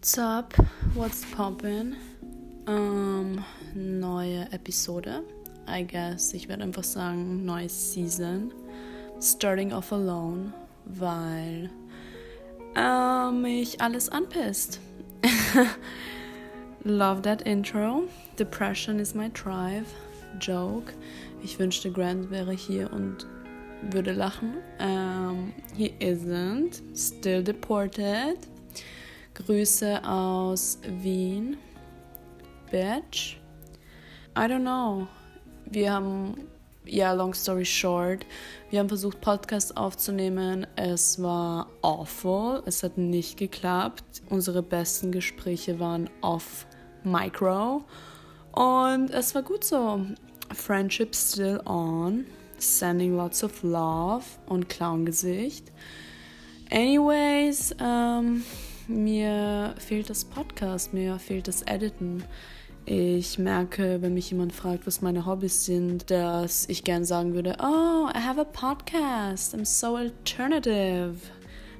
What's up? What's poppin'? Ähm, neue Episode. I guess. Ich werde einfach sagen, neue Season. Starting off alone, weil äh, mich alles anpisst. Love that intro. Depression is my drive. Joke. Ich wünschte, Grant wäre hier und würde lachen. Um, he isn't. Still deported. Grüße aus Wien. Bitch. I don't know. Wir haben, ja, yeah, long story short, wir haben versucht, Podcast aufzunehmen. Es war awful. Es hat nicht geklappt. Unsere besten Gespräche waren off micro. Und es war gut so. Friendship still on. Sending lots of love und Clown-Gesicht. Anyways, ähm, mir fehlt das Podcast, mir fehlt das Editen. Ich merke, wenn mich jemand fragt, was meine Hobbys sind, dass ich gern sagen würde, oh, I have a podcast, I'm so alternative.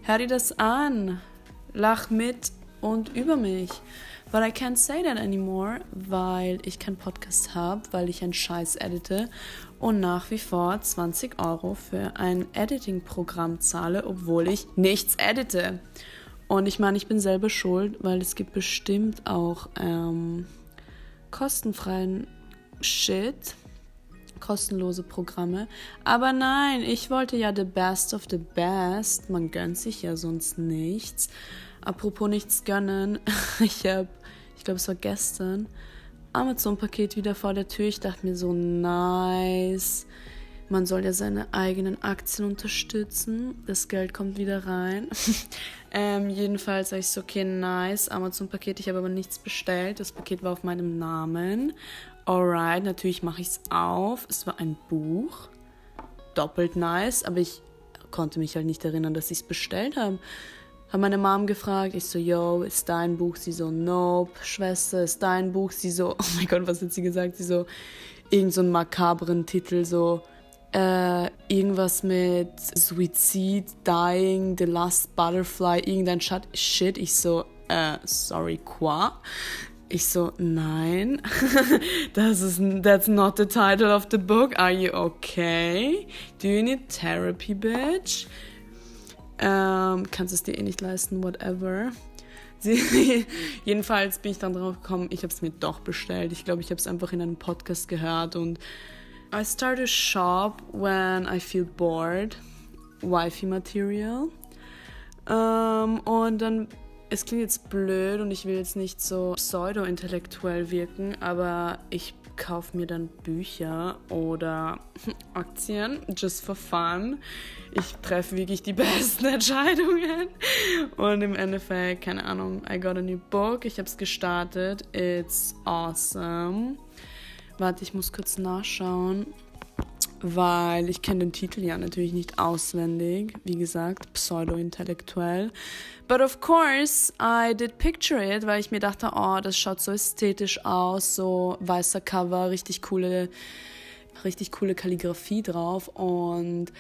Hör dir das an, lach mit und über mich. But I can't say that anymore, weil ich keinen Podcast habe, weil ich einen Scheiß edite und nach wie vor 20 Euro für ein Editing-Programm zahle, obwohl ich nichts edite. Und ich meine, ich bin selber schuld, weil es gibt bestimmt auch ähm, kostenfreien Shit, kostenlose Programme. Aber nein, ich wollte ja the best of the best. Man gönnt sich ja sonst nichts. Apropos nichts gönnen, ich habe, ich glaube, es war gestern, Amazon-Paket wieder vor der Tür. Ich dachte mir so, nice. Man soll ja seine eigenen Aktien unterstützen. Das Geld kommt wieder rein. ähm, jedenfalls sage ich so, okay, nice, Amazon-Paket. Ich habe aber nichts bestellt. Das Paket war auf meinem Namen. Alright, natürlich mache ich es auf. Es war ein Buch. Doppelt nice, aber ich konnte mich halt nicht erinnern, dass ich es bestellt habe. Habe meine Mom gefragt, ich so, yo, ist dein Buch? Sie so, nope. Schwester, ist dein Buch? Sie so, oh mein Gott, was hat sie gesagt? Sie so, irgend so einen makabren Titel, so, äh, irgendwas mit Suizid, Dying, The Last Butterfly, irgendein Shit. Ich so, äh, sorry, qua? Ich so, nein, das ist, that's not the title of the book. Are you okay? Do you need therapy, bitch? Ähm, kannst es dir eh nicht leisten, whatever. Sie, jedenfalls bin ich dann drauf gekommen, ich habe es mir doch bestellt. Ich glaube, ich habe es einfach in einem Podcast gehört und I start to shop when I feel bored. Wifey Material. Ähm, und dann, es klingt jetzt blöd und ich will jetzt nicht so pseudo-intellektuell wirken, aber ich kaufe mir dann Bücher oder Aktien, just for fun. Ich treffe wirklich die besten Entscheidungen. Und im Endeffekt, keine Ahnung, I got a new book. Ich habe es gestartet. It's awesome. Warte, ich muss kurz nachschauen, weil ich kenne den Titel ja natürlich nicht auswendig. Wie gesagt, pseudo-intellektuell. But of course, I did picture it, weil ich mir dachte, oh, das schaut so ästhetisch aus, so weißer Cover, richtig coole, richtig coole Kalligrafie drauf und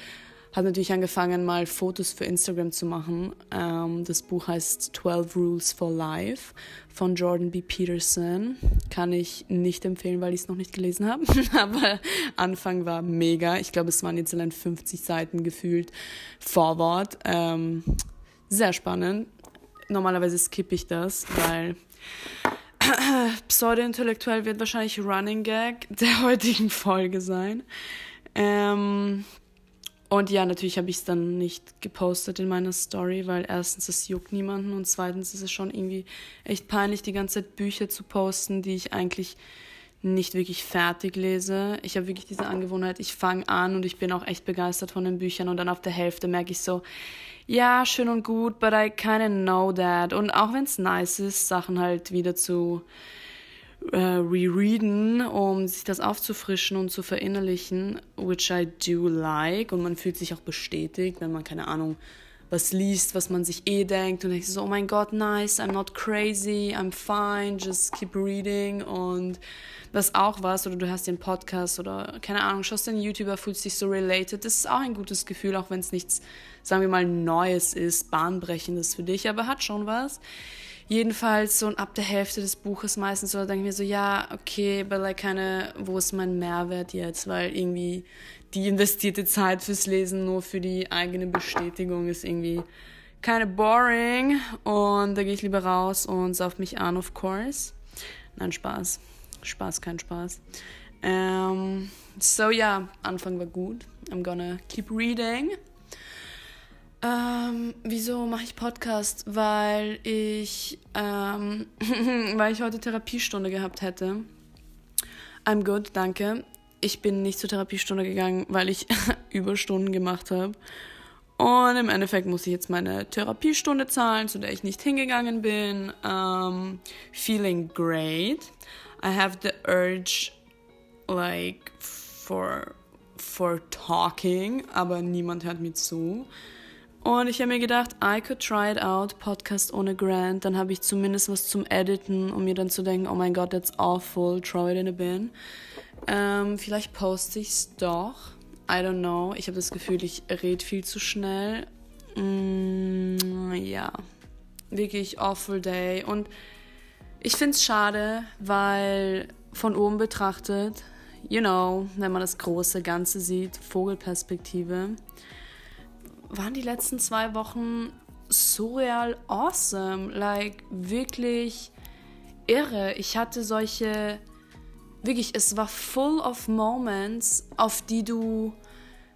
habe natürlich angefangen, mal Fotos für Instagram zu machen. Ähm, das Buch heißt 12 Rules for Life von Jordan B. Peterson. Kann ich nicht empfehlen, weil ich es noch nicht gelesen habe. Aber Anfang war mega. Ich glaube, es waren jetzt allein 50 Seiten gefühlt. Vorwort. Ähm, sehr spannend. Normalerweise skippe ich das, weil pseudo-intellektuell wird wahrscheinlich Running Gag der heutigen Folge sein. Ähm, und ja, natürlich habe ich es dann nicht gepostet in meiner Story, weil erstens, es juckt niemanden und zweitens ist es schon irgendwie echt peinlich, die ganze Zeit Bücher zu posten, die ich eigentlich nicht wirklich fertig lese. Ich habe wirklich diese Angewohnheit, ich fange an und ich bin auch echt begeistert von den Büchern und dann auf der Hälfte merke ich so, ja, schön und gut, but I kinda know that. Und auch wenn es nice ist, Sachen halt wieder zu äh, rereaden, um sich das aufzufrischen und zu verinnerlichen, which I do like. Und man fühlt sich auch bestätigt, wenn man, keine Ahnung, was liest, was man sich eh denkt und denkt so, oh mein Gott, nice, I'm not crazy, I'm fine, just keep reading und das auch was oder du hast den Podcast oder keine Ahnung, schaust den YouTuber, fühlst dich so related, das ist auch ein gutes Gefühl, auch wenn es nichts, sagen wir mal, Neues ist, Bahnbrechendes für dich, aber hat schon was. Jedenfalls so ab der Hälfte des Buches meistens so denke ich mir so, ja, okay, aber like keine, wo ist mein Mehrwert jetzt? Weil irgendwie die investierte Zeit fürs Lesen nur für die eigene Bestätigung ist irgendwie keine boring und da gehe ich lieber raus und sauf mich an, of course. Nein, Spaß. Spaß, kein Spaß. Um, ähm, so ja, yeah, Anfang war gut. I'm gonna keep reading. Ähm, wieso mache ich Podcast? Weil ich, ähm, weil ich heute Therapiestunde gehabt hätte. I'm good, danke. Ich bin nicht zur Therapiestunde gegangen, weil ich Überstunden gemacht habe. Und im Endeffekt muss ich jetzt meine Therapiestunde zahlen, zu der ich nicht hingegangen bin. Um, feeling great. I have the urge, like, for, for talking, aber niemand hört mir zu. Und ich habe mir gedacht, I could try it out, Podcast ohne Grant. Dann habe ich zumindest was zum Editen, um mir dann zu denken, oh mein Gott, that's awful, throw it in a bin. Ähm, vielleicht poste ich es doch. I don't know. Ich habe das Gefühl, ich rede viel zu schnell. Mm, ja, wirklich awful day. Und ich finde es schade, weil von oben betrachtet, you know, wenn man das große Ganze sieht, Vogelperspektive, waren die letzten zwei Wochen surreal awesome. Like, wirklich irre. Ich hatte solche, wirklich, es war full of moments, auf die du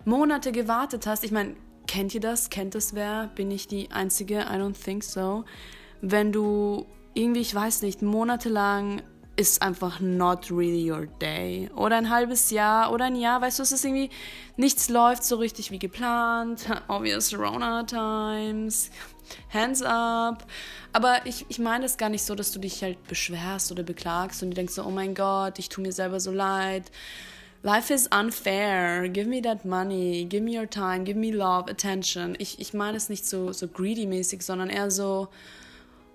Monate gewartet hast. Ich meine, kennt ihr das? Kennt das wer? Bin ich die Einzige? I don't think so. Wenn du irgendwie, ich weiß nicht, monatelang ist einfach not really your day. Oder ein halbes Jahr oder ein Jahr, weißt du, es ist irgendwie, nichts läuft so richtig wie geplant. Obvious Rona Times. Hands up. Aber ich, ich meine es gar nicht so, dass du dich halt beschwerst oder beklagst und du denkst so, oh mein Gott, ich tue mir selber so leid. Life is unfair. Give me that money. Give me your time. Give me love, attention. Ich, ich meine es nicht so, so greedy-mäßig, sondern eher so,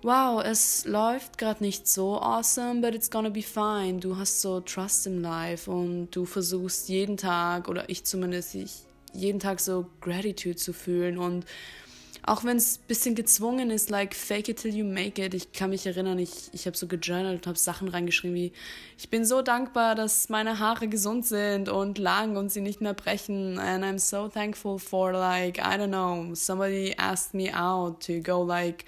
wow, es läuft gerade nicht so awesome, but it's gonna be fine. Du hast so Trust im Life und du versuchst jeden Tag, oder ich zumindest, ich, jeden Tag so Gratitude zu fühlen und auch wenn es ein bisschen gezwungen ist, like fake it till you make it. Ich kann mich erinnern, ich, ich habe so gejournalt und habe Sachen reingeschrieben wie, ich bin so dankbar, dass meine Haare gesund sind und lang und sie nicht mehr brechen. And I'm so thankful for like, I don't know, somebody asked me out to go like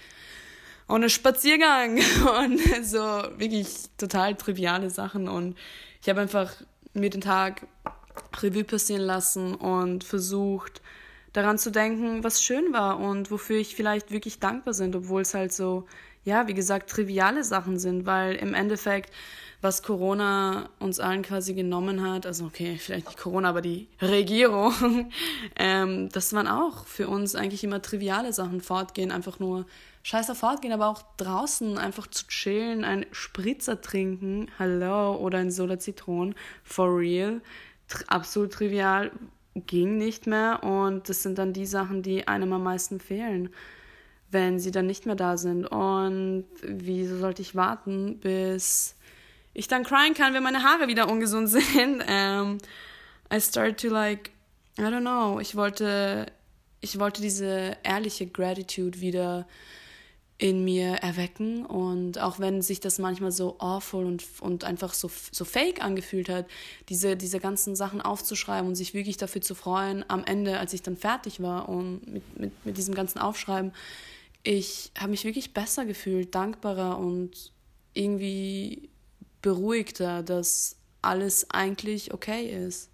und einen Spaziergang. Und so wirklich total triviale Sachen. Und ich habe einfach mir den Tag Revue passieren lassen und versucht, daran zu denken, was schön war und wofür ich vielleicht wirklich dankbar bin, obwohl es halt so, ja, wie gesagt, triviale Sachen sind, weil im Endeffekt, was Corona uns allen quasi genommen hat, also okay, vielleicht nicht Corona, aber die Regierung, ähm, das waren auch für uns eigentlich immer triviale Sachen, fortgehen, einfach nur scheiße fortgehen, aber auch draußen einfach zu chillen, ein Spritzer trinken, hallo, oder ein Soda Zitron, for real, absolut trivial, ging nicht mehr und das sind dann die Sachen, die einem am meisten fehlen, wenn sie dann nicht mehr da sind. Und wieso sollte ich warten, bis ich dann crying kann, wenn meine Haare wieder ungesund sind? Um, ähm, I started to like, I don't know, ich wollte, ich wollte diese ehrliche Gratitude wieder in mir erwecken. Und auch wenn sich das manchmal so awful und, und einfach so, so fake angefühlt hat, diese, diese ganzen Sachen aufzuschreiben und sich wirklich dafür zu freuen, am Ende, als ich dann fertig war und mit, mit, mit diesem ganzen Aufschreiben, ich habe mich wirklich besser gefühlt, dankbarer und irgendwie beruhigter, dass alles eigentlich okay ist.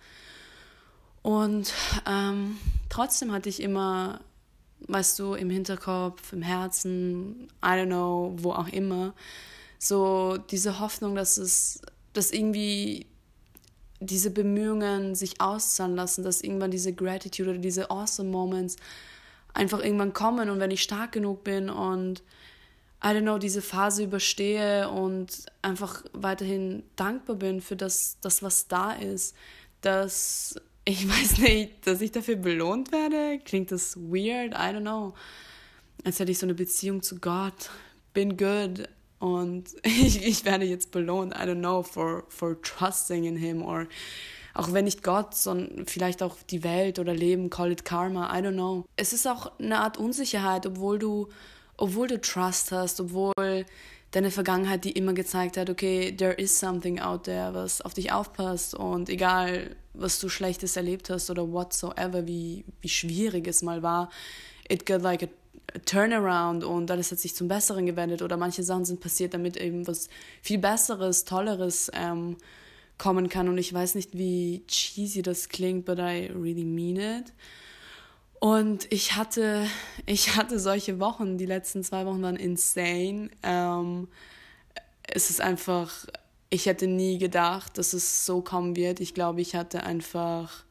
Und ähm, trotzdem hatte ich immer weißt du, im Hinterkopf, im Herzen, I don't know, wo auch immer, so diese Hoffnung, dass es, dass irgendwie diese Bemühungen sich auszahlen lassen, dass irgendwann diese Gratitude oder diese awesome Moments einfach irgendwann kommen und wenn ich stark genug bin und I don't know, diese Phase überstehe und einfach weiterhin dankbar bin für das, das was da ist, dass ich weiß nicht, dass ich dafür belohnt werde. Klingt das weird? I don't know. Als hätte ich so eine Beziehung zu Gott. Bin good. Und ich, ich werde jetzt belohnt. I don't know, for, for trusting in him. Or auch wenn nicht Gott, sondern vielleicht auch die Welt oder Leben, call it Karma. I don't know. Es ist auch eine Art Unsicherheit, obwohl du obwohl du Trust hast, obwohl deine Vergangenheit die immer gezeigt hat, okay, there is something out there, was auf dich aufpasst und egal, was du Schlechtes erlebt hast oder whatsoever, wie, wie schwierig es mal war, it got like a, turnaround und alles hat sich zum Besseren gewendet oder manche Sachen sind passiert, damit eben was viel Besseres, Tolleres ähm, kommen kann und ich weiß nicht, wie cheesy das klingt, but I really mean it. Und ich hatte, ich hatte solche Wochen, die letzten zwei Wochen waren insane. Ähm, es ist einfach, ich hätte nie gedacht, dass es so kommen wird. Ich glaube, ich hatte einfach,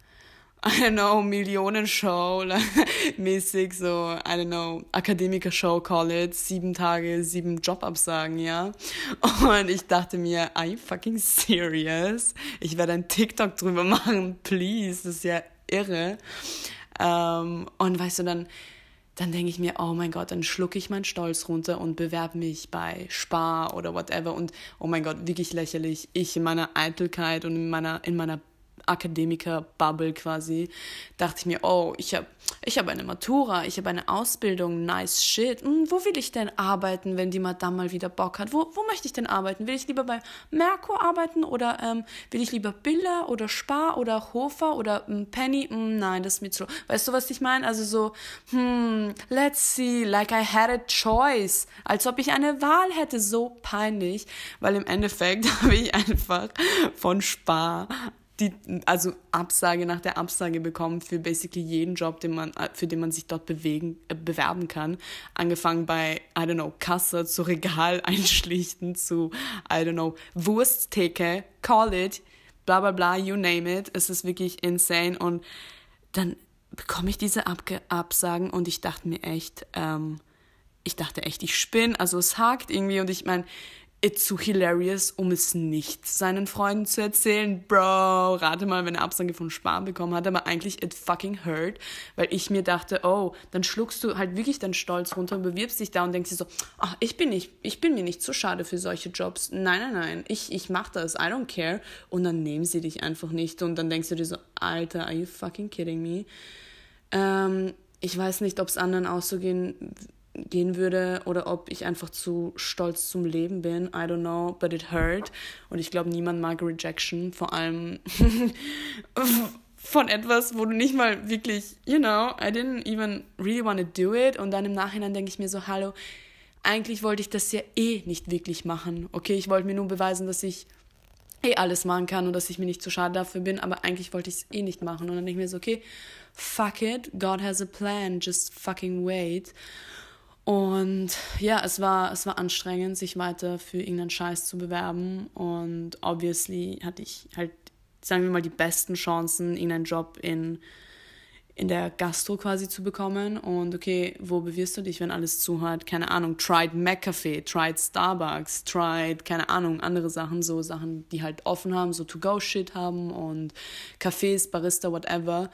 I don't know, Millionenshow mäßig, so, I don't know, Akademiker-Show, call it, sieben Tage, sieben Jobabsagen, ja. Und ich dachte mir, are you fucking serious? Ich werde ein TikTok drüber machen, please, das ist ja irre. Ähm, und weißt du, dann, dann denke ich mir, oh mein Gott, dann schlucke ich meinen Stolz runter und bewerbe mich bei Spar oder whatever. Und oh mein Gott, wirklich lächerlich. Ich in meiner Eitelkeit und in meiner, in meiner Akademiker-Bubble quasi, dachte ich mir, oh, ich habe ich hab eine Matura, ich habe eine Ausbildung, nice shit. Hm, wo will ich denn arbeiten, wenn die Madame mal wieder Bock hat? Wo, wo möchte ich denn arbeiten? Will ich lieber bei Merkur arbeiten oder ähm, will ich lieber Billa oder Spar oder Hofer oder ähm, Penny? Hm, nein, das ist mir zu. Weißt du, was ich meine? Also so, hm, let's see, like I had a choice. Als ob ich eine Wahl hätte, so peinlich, weil im Endeffekt habe ich einfach von Spar die, also Absage nach der Absage bekommen für basically jeden Job, den man, für den man sich dort bewegen, äh, bewerben kann. Angefangen bei, I don't know, Kasse zu Regal einschlichten zu, I don't know, Wursttheke, call it, bla bla bla, you name it. Es ist wirklich insane und dann bekomme ich diese Abge Absagen und ich dachte mir echt, ähm, ich dachte echt, ich spinne. Also es hakt irgendwie und ich meine, it's so hilarious, um es nicht seinen Freunden zu erzählen. Bro, rate mal, wenn er Absage von Sparen bekommen hat, aber eigentlich it fucking hurt, weil ich mir dachte, oh, dann schluckst du halt wirklich deinen Stolz runter und bewirbst dich da und denkst dir so, ach, ich bin nicht, ich bin mir nicht zu schade für solche Jobs. Nein, nein, nein, ich, ich mach das, I don't care. Und dann nehmen sie dich einfach nicht und dann denkst du dir so, Alter, are you fucking kidding me? Ähm, ich weiß nicht, ob es anderen auch so gehen gehen würde oder ob ich einfach zu stolz zum Leben bin. I don't know, but it hurt. Und ich glaube, niemand mag Rejection, vor allem von etwas, wo du nicht mal wirklich, you know, I didn't even really want to do it. Und dann im Nachhinein denke ich mir so, hallo, eigentlich wollte ich das ja eh nicht wirklich machen. Okay, ich wollte mir nur beweisen, dass ich eh alles machen kann und dass ich mir nicht zu schade dafür bin, aber eigentlich wollte ich es eh nicht machen. Und dann denke ich mir so, okay, fuck it, God has a plan, just fucking wait. Und ja, es war, es war anstrengend, sich weiter für irgendeinen Scheiß zu bewerben. Und obviously hatte ich halt, sagen wir mal, die besten Chancen, irgendeinen Job in, in der Gastro quasi zu bekommen. Und okay, wo bewirbst du dich, wenn alles zu hat? Keine Ahnung, tried McCafe, tried Starbucks, tried, keine Ahnung, andere Sachen, so Sachen, die halt offen haben, so To-Go-Shit haben und Cafés, Barista, whatever.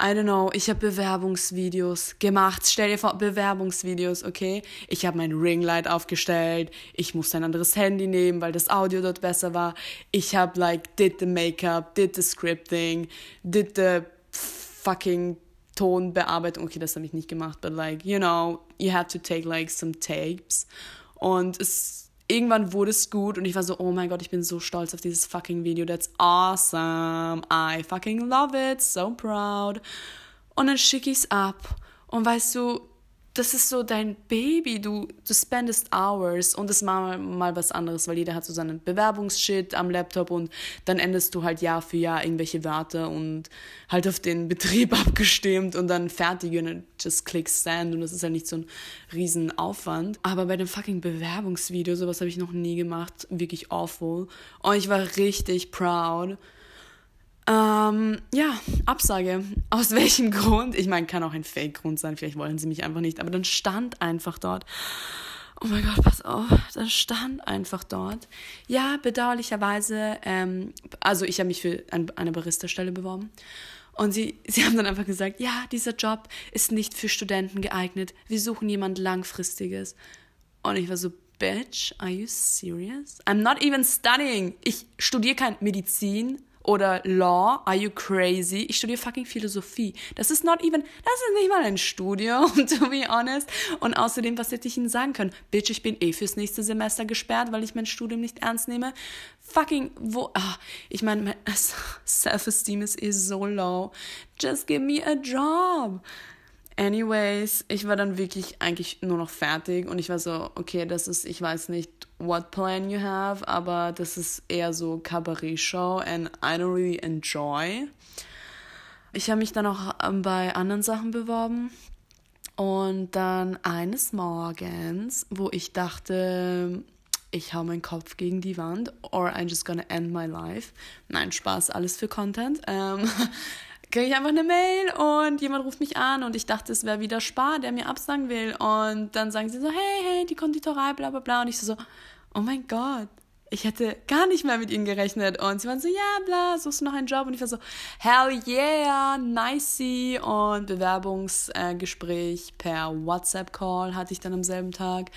I don't know, ich habe Bewerbungsvideos gemacht. Stell dir vor, Bewerbungsvideos, okay? Ich habe mein Ringlight aufgestellt. Ich musste ein anderes Handy nehmen, weil das Audio dort besser war. Ich habe like did the Makeup, did the scripting, did the fucking Tonbearbeitung. Okay, das habe ich nicht gemacht, but like, you know, you have to take like some tapes. Und es irgendwann wurde es gut und ich war so, oh mein Gott, ich bin so stolz auf dieses fucking Video. That's awesome. I fucking love it. So proud. Und dann schicke ich es ab. Und weißt du, das ist so dein Baby, du, du spendest hours und das mal, mal was anderes, weil jeder hat so seinen Bewerbungsshit am Laptop und dann endest du halt Jahr für Jahr irgendwelche Wörter und halt auf den Betrieb abgestimmt und dann fertig und just click send und das ist halt nicht so ein riesen Aufwand. Aber bei dem fucking Bewerbungsvideo, sowas habe ich noch nie gemacht, wirklich awful. Und ich war richtig proud. Ähm, ja, Absage. Aus welchem Grund? Ich meine, kann auch ein Fake-Grund sein, vielleicht wollen sie mich einfach nicht, aber dann stand einfach dort. Oh mein Gott, pass auf, dann stand einfach dort. Ja, bedauerlicherweise, ähm, also ich habe mich für ein, eine Barista-Stelle beworben. Und sie, sie haben dann einfach gesagt, ja, dieser Job ist nicht für Studenten geeignet. Wir suchen jemand Langfristiges. Und ich war so, Bitch, are you serious? I'm not even studying. Ich studiere kein Medizin oder Law, are you crazy? Ich studiere fucking Philosophie. Das ist not even, das ist nicht mal ein Studium, to be honest. Und außerdem, was hätte ich Ihnen sagen können? Bitch, ich bin eh fürs nächste Semester gesperrt, weil ich mein Studium nicht ernst nehme. Fucking, wo, ah, ich meine, mein Self-Esteem ist eh so low. Just give me a job. Anyways, ich war dann wirklich eigentlich nur noch fertig und ich war so, okay, das ist, ich weiß nicht, what plan you have, aber das ist eher so Cabaret-Show and I don't really enjoy. Ich habe mich dann auch ähm, bei anderen Sachen beworben und dann eines Morgens, wo ich dachte, ich hau meinen Kopf gegen die Wand or I'm just gonna end my life. Nein, Spaß, alles für Content. Ähm, kriege ich einfach eine Mail und jemand ruft mich an und ich dachte, es wäre wieder Spar, der mir absagen will. Und dann sagen sie so, hey, hey, die Konditorei, bla bla bla. Und ich so, oh mein Gott, ich hätte gar nicht mehr mit ihnen gerechnet. Und sie waren so, ja, bla, suchst du noch einen Job? Und ich war so, hell yeah, nicey. Und Bewerbungsgespräch per WhatsApp-Call hatte ich dann am selben Tag.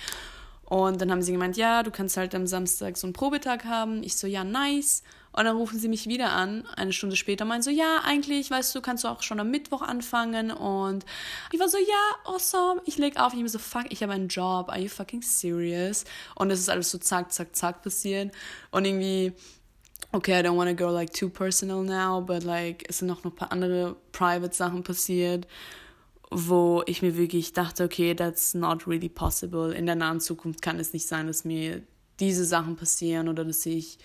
Und dann haben sie gemeint, ja, du kannst halt am Samstag so einen Probetag haben. Ich so, ja, nice. Und dann rufen sie mich wieder an, eine Stunde später, meinen so, ja, eigentlich, weißt du, kannst du auch schon am Mittwoch anfangen. Und ich war so, ja, awesome. Ich leg auf. Ich bin so, fuck, ich habe einen Job. Are you fucking serious? Und es ist alles so zack, zack, zack passiert. Und irgendwie, okay, I don't want to go like too personal now, but like, es sind noch ein paar andere private Sachen passiert wo ich mir wirklich dachte, okay, that's not really possible. In der nahen Zukunft kann es nicht sein, dass mir diese Sachen passieren oder dass ich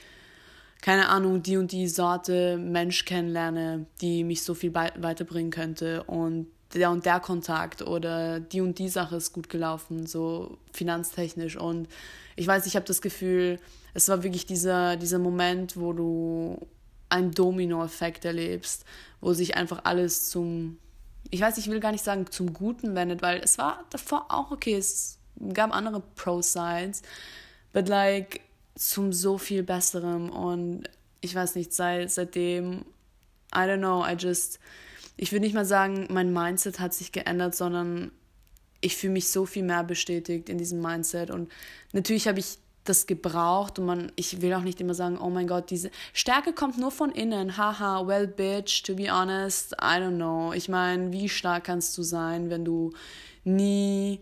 keine Ahnung, die und die Sorte Mensch kennenlerne, die mich so viel weiterbringen könnte und der und der Kontakt oder die und die Sache ist gut gelaufen, so finanztechnisch. Und ich weiß, ich habe das Gefühl, es war wirklich dieser, dieser Moment, wo du einen Domino-Effekt erlebst, wo sich einfach alles zum, ich weiß, ich will gar nicht sagen zum Guten wendet, weil es war davor auch okay, es gab andere Pro-Sides, but like, zum so viel Besserem und ich weiß nicht, seit, seitdem, I don't know, I just, ich würde nicht mal sagen, mein Mindset hat sich geändert, sondern ich fühle mich so viel mehr bestätigt in diesem Mindset und natürlich habe ich das gebraucht und man, ich will auch nicht immer sagen, oh mein Gott, diese Stärke kommt nur von innen, haha, well bitch, to be honest, I don't know. Ich meine, wie stark kannst du sein, wenn du nie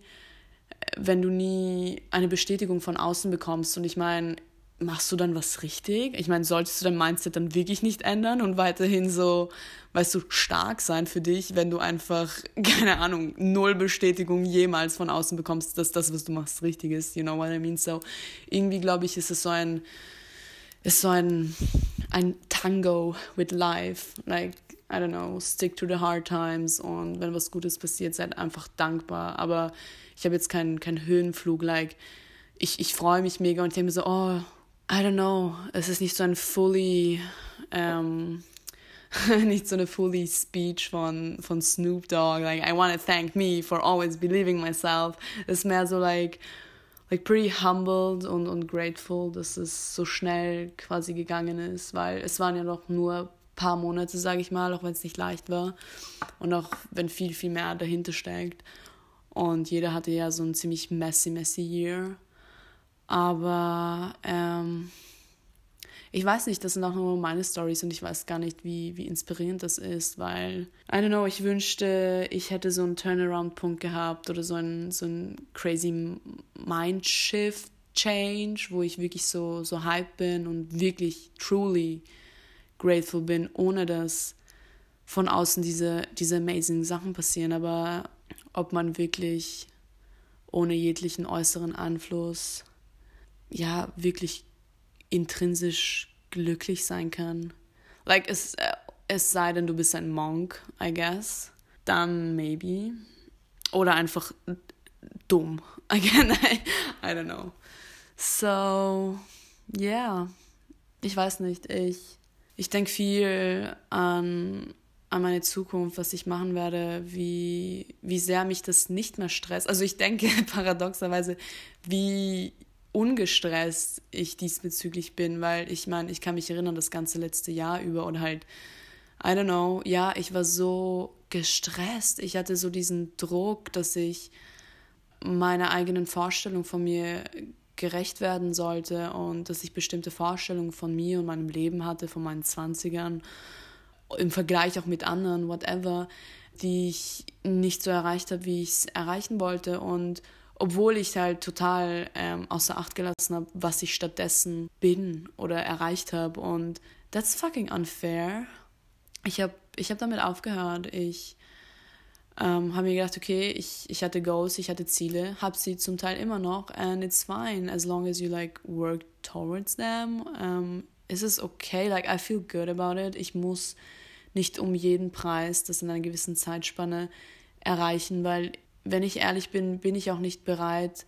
wenn du nie eine Bestätigung von außen bekommst. Und ich meine, machst du dann was richtig? Ich meine, solltest du dein Mindset dann wirklich nicht ändern und weiterhin so, weißt du, stark sein für dich, wenn du einfach, keine Ahnung, null Bestätigung jemals von außen bekommst, dass das, was du machst, richtig ist. You know what I mean? So, irgendwie glaube ich, ist es so ein, ist so ein, ein Tango with life. Like, I don't know, stick to the hard times und wenn was Gutes passiert, seid einfach dankbar. Aber ich habe jetzt keinen kein Höhenflug, like, ich, ich freue mich mega und ich denke mir so, oh, I don't know, es ist nicht so ein fully, ähm, nicht so eine fully Speech von, von Snoop Dogg, like, I want to thank me for always believing myself. Es ist mehr so, like, like pretty humbled und, und grateful, dass es so schnell quasi gegangen ist, weil es waren ja noch nur paar Monate, sage ich mal, auch wenn es nicht leicht war und auch wenn viel, viel mehr dahinter steckt. Und jeder hatte ja so ein ziemlich messy, messy Year. Aber ähm, ich weiß nicht, das sind auch nur meine Stories und ich weiß gar nicht, wie, wie inspirierend das ist, weil, I don't know, ich wünschte, ich hätte so einen Turnaround-Punkt gehabt oder so einen, so einen crazy Mindshift-Change, wo ich wirklich so, so hype bin und wirklich truly grateful bin, ohne dass von außen diese, diese amazing Sachen passieren. Aber ob man wirklich ohne jeglichen äußeren Einfluss ja wirklich intrinsisch glücklich sein kann. Like es, äh, es sei denn, du bist ein Monk, I guess. Dann maybe. Oder einfach dumm. Again, I, I don't know. So, yeah. Ich weiß nicht. Ich, ich denke viel an, an meine Zukunft, was ich machen werde, wie, wie sehr mich das nicht mehr stresst. Also ich denke paradoxerweise, wie ungestresst ich diesbezüglich bin, weil ich meine, ich kann mich erinnern, das ganze letzte Jahr über und halt, I don't know, ja, ich war so gestresst. Ich hatte so diesen Druck, dass ich meine eigenen Vorstellungen von mir gerecht werden sollte und dass ich bestimmte Vorstellungen von mir und meinem Leben hatte, von meinen 20ern, im Vergleich auch mit anderen, whatever, die ich nicht so erreicht habe, wie ich es erreichen wollte. Und obwohl ich halt total ähm, außer Acht gelassen habe, was ich stattdessen bin oder erreicht habe. Und that's fucking unfair. Ich habe ich hab damit aufgehört. Ich ähm, habe mir gedacht, okay, ich, ich hatte Goals, ich hatte Ziele, habe sie zum Teil immer noch and it's fine as long as you like work towards them. Ähm, es ist okay, like I feel good about it. Ich muss nicht um jeden Preis das in einer gewissen Zeitspanne erreichen, weil wenn ich ehrlich bin, bin ich auch nicht bereit,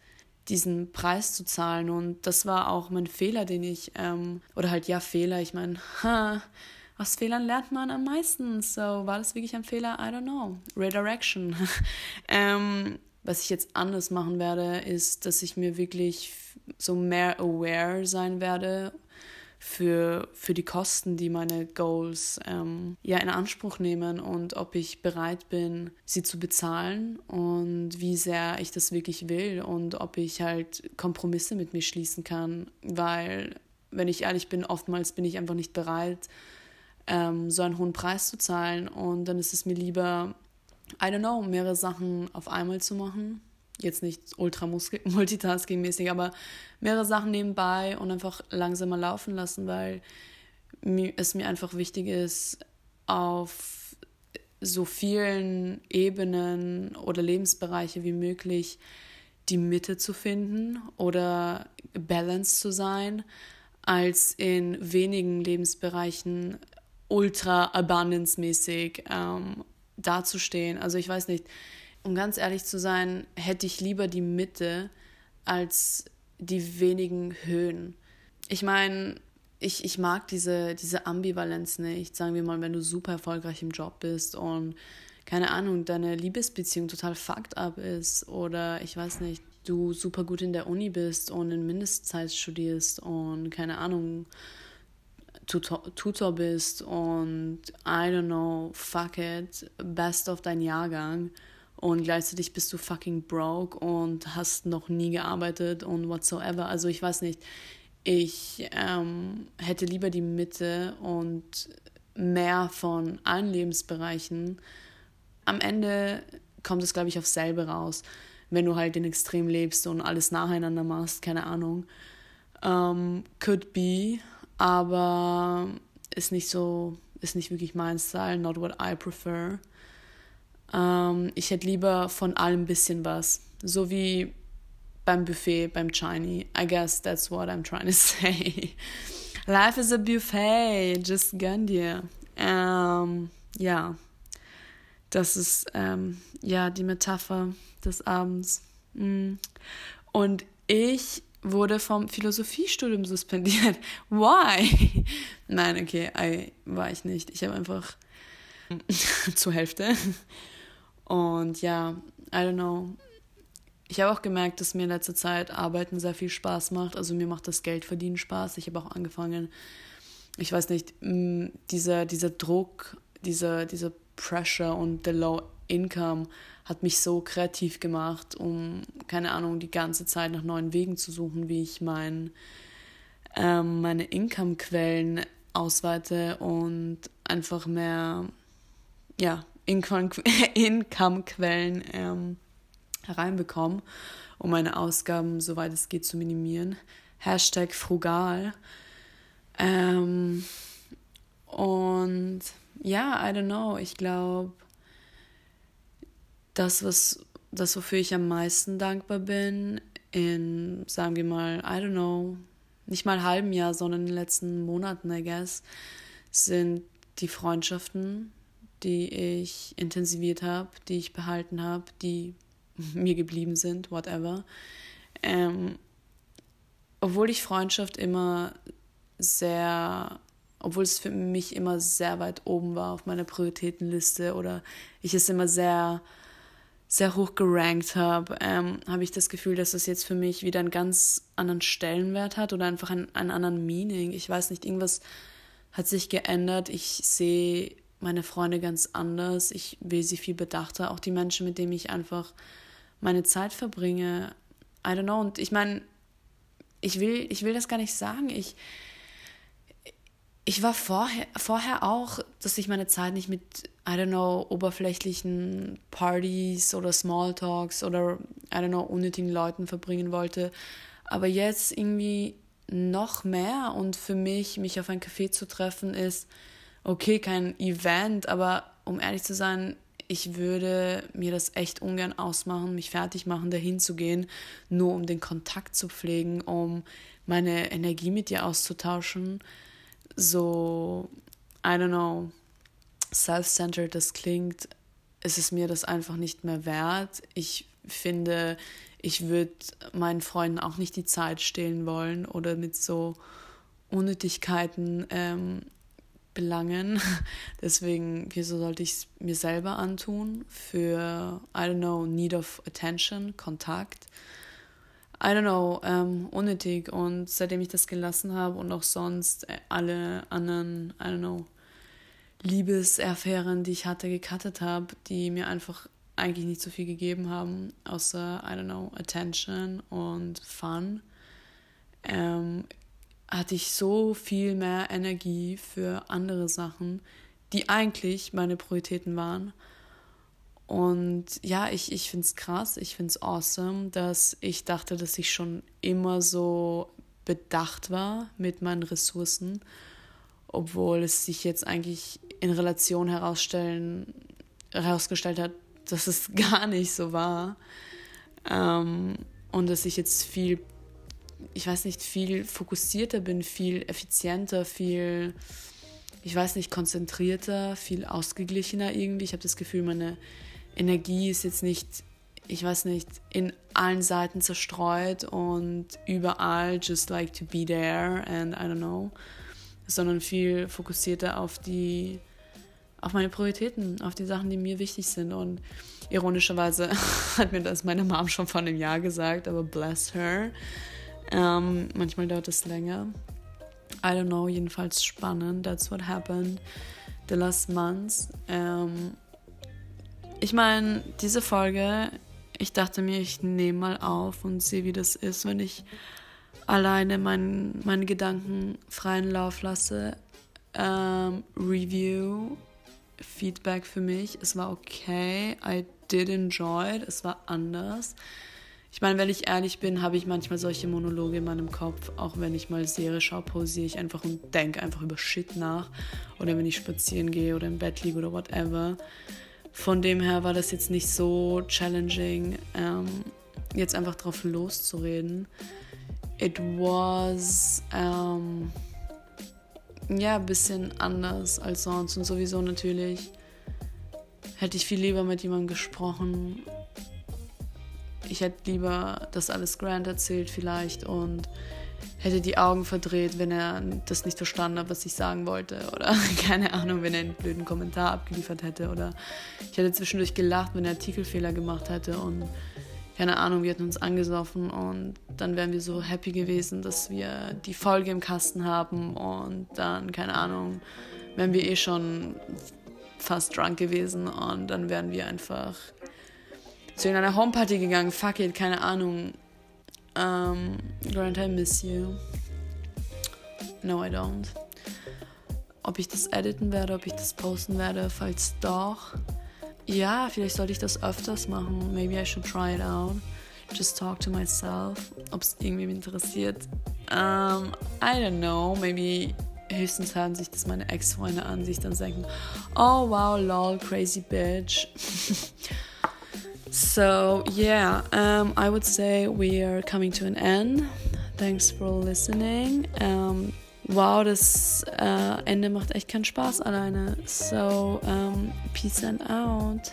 diesen Preis zu zahlen. Und das war auch mein Fehler, den ich, ähm, oder halt ja, Fehler, ich meine, aus Fehlern lernt man am meisten. So, war das wirklich ein Fehler? I don't know. Redirection. ähm, was ich jetzt anders machen werde, ist, dass ich mir wirklich so mehr aware sein werde für, für die Kosten, die meine Goals ähm, ja in Anspruch nehmen und ob ich bereit bin, sie zu bezahlen und wie sehr ich das wirklich will und ob ich halt Kompromisse mit mir schließen kann, weil wenn ich ehrlich bin, oftmals bin ich einfach nicht bereit, ähm, so einen hohen Preis zu zahlen. Und dann ist es mir lieber, I don't know, mehrere Sachen auf einmal zu machen. Jetzt nicht ultra multitasking-mäßig, aber mehrere Sachen nebenbei und einfach langsamer laufen lassen, weil es mir einfach wichtig ist, auf so vielen Ebenen oder Lebensbereiche wie möglich die Mitte zu finden oder balanced zu sein, als in wenigen Lebensbereichen ultra abundance-mäßig ähm, dazustehen. Also ich weiß nicht, um ganz ehrlich zu sein, hätte ich lieber die Mitte als die wenigen Höhen. Ich meine, ich, ich mag diese, diese Ambivalenz nicht. Sagen wir mal, wenn du super erfolgreich im Job bist und keine Ahnung, deine Liebesbeziehung total fucked up ist oder ich weiß nicht, du super gut in der Uni bist und in Mindestzeit studierst und keine Ahnung, Tutor, Tutor bist und I don't know, fuck it, best of dein Jahrgang und gleichzeitig bist du fucking broke und hast noch nie gearbeitet und whatsoever. Also ich weiß nicht, ich ähm, hätte lieber die Mitte und mehr von allen Lebensbereichen. Am Ende kommt es, glaube ich, aufs selbe raus, wenn du halt in Extrem lebst und alles nacheinander machst, keine Ahnung. Ähm, could be, aber ist nicht so, ist nicht wirklich mein Style, not what I prefer. Ähm, ich hätte lieber von allem ein bisschen was. So wie beim Buffet, beim Chinese. I guess that's what I'm trying to say. Life is a buffet, just gönn dir. Ähm, ja, das ist ähm, ja die Metapher des Abends. Mm. Und ich wurde vom Philosophiestudium suspendiert. Why? Nein, okay, I, war ich nicht. Ich habe einfach zur Hälfte. Und ja, I don't know. Ich habe auch gemerkt, dass mir in letzter Zeit Arbeiten sehr viel Spaß macht. Also mir macht das Geldverdienen Spaß. Ich habe auch angefangen, ich weiß nicht, dieser, dieser Druck, dieser, dieser Pressure und the low income hat mich so kreativ gemacht, um, keine Ahnung, die ganze Zeit nach neuen Wegen zu suchen, wie ich mein, ähm, meine Income-Quellen ausweite und einfach mehr, ja, Income-Quellen ähm, hereinbekomme, um meine Ausgaben, soweit es geht, zu minimieren. Hashtag frugal. Ähm, und ja, I don't know, ich glaube, das, was, das, wofür ich am meisten dankbar bin, in, sagen wir mal, I don't know, nicht mal halben Jahr, sondern in den letzten Monaten, I guess, sind die Freundschaften, die ich intensiviert habe, die ich behalten habe, die mir geblieben sind, whatever. Ähm, obwohl ich Freundschaft immer sehr, obwohl es für mich immer sehr weit oben war auf meiner Prioritätenliste oder ich es immer sehr sehr hoch gerankt habe, ähm, habe ich das Gefühl, dass das jetzt für mich wieder einen ganz anderen Stellenwert hat oder einfach einen, einen anderen Meaning. Ich weiß nicht, irgendwas hat sich geändert. Ich sehe meine Freunde ganz anders. Ich will sie viel bedachter. Auch die Menschen, mit denen ich einfach meine Zeit verbringe. I don't know. Und ich meine, ich will, ich will das gar nicht sagen. Ich, ich war vorher, vorher auch, dass ich meine Zeit nicht mit, I don't know, oberflächlichen Partys oder Smalltalks oder, I don't know, unnötigen Leuten verbringen wollte. Aber jetzt irgendwie noch mehr und für mich, mich auf ein Café zu treffen, ist okay, kein Event, aber um ehrlich zu sein, ich würde mir das echt ungern ausmachen, mich fertig machen, dahin zu gehen, nur um den Kontakt zu pflegen, um meine Energie mit dir auszutauschen. So, I don't know, self-centered das klingt, ist es mir das einfach nicht mehr wert. Ich finde, ich würde meinen Freunden auch nicht die Zeit stehlen wollen oder mit so Unnötigkeiten ähm, belangen. Deswegen, wieso sollte ich es mir selber antun? Für, I don't know, need of attention, Kontakt. I don't know, ähm, unnötig. Und seitdem ich das gelassen habe und auch sonst äh, alle anderen, I don't know, Liebesaffären, die ich hatte, gecuttet habe, die mir einfach eigentlich nicht so viel gegeben haben, außer, I don't know, Attention und Fun. Ähm, hatte ich so viel mehr Energie für andere Sachen, die eigentlich meine Prioritäten waren. Und ja, ich, ich finde es krass, ich finde es awesome, dass ich dachte, dass ich schon immer so bedacht war mit meinen Ressourcen, obwohl es sich jetzt eigentlich in Relation herausstellen, herausgestellt hat, dass es gar nicht so war. Ähm, und dass ich jetzt viel ich weiß nicht, viel fokussierter bin, viel effizienter, viel, ich weiß nicht, konzentrierter, viel ausgeglichener irgendwie. Ich habe das Gefühl, meine Energie ist jetzt nicht, ich weiß nicht, in allen Seiten zerstreut und überall just like to be there and I don't know, sondern viel fokussierter auf die, auf meine Prioritäten, auf die Sachen, die mir wichtig sind und ironischerweise hat mir das meine Mom schon vor einem Jahr gesagt, aber bless her. Ähm, manchmal dauert es länger. I don't know, jedenfalls spannend. That's what happened the last months. Ähm, ich meine, diese Folge, ich dachte mir, ich nehme mal auf und sehe, wie das ist, wenn ich alleine mein, meine Gedanken freien Lauf lasse. Ähm, Review, Feedback für mich, es war okay. I did enjoy it, es war anders. Ich meine, wenn ich ehrlich bin, habe ich manchmal solche Monologe in meinem Kopf. Auch wenn ich mal Serie schaue, pausiere ich einfach und denke einfach über Shit nach. Oder wenn ich spazieren gehe oder im Bett liege oder whatever. Von dem her war das jetzt nicht so challenging, ähm, jetzt einfach drauf loszureden. It was ähm, ja ein bisschen anders als sonst und sowieso natürlich hätte ich viel lieber mit jemandem gesprochen ich hätte lieber das alles Grant erzählt vielleicht und hätte die Augen verdreht, wenn er das nicht verstanden hat, was ich sagen wollte. Oder keine Ahnung, wenn er einen blöden Kommentar abgeliefert hätte. Oder ich hätte zwischendurch gelacht, wenn er Artikelfehler gemacht hätte. Und keine Ahnung, wir hätten uns angesoffen und dann wären wir so happy gewesen, dass wir die Folge im Kasten haben. Und dann, keine Ahnung, wären wir eh schon fast drunk gewesen. Und dann wären wir einfach zu irgendeiner Homeparty gegangen. Fuck it, keine Ahnung. Um, Grant, I miss you. No, I don't. Ob ich das editen werde, ob ich das posten werde, falls doch. Ja, vielleicht sollte ich das öfters machen. Maybe I should try it out. Just talk to myself. Ob es irgendwie interessiert. Um, I don't know. Maybe höchstens hören sich das meine Ex-Freunde an, sich dann denken, oh wow, lol, crazy bitch. So, yeah, um, I would say we are coming to an end. Thanks for listening. Um, wow, das uh, Ende macht echt keinen Spaß alleine. So, um, peace and out.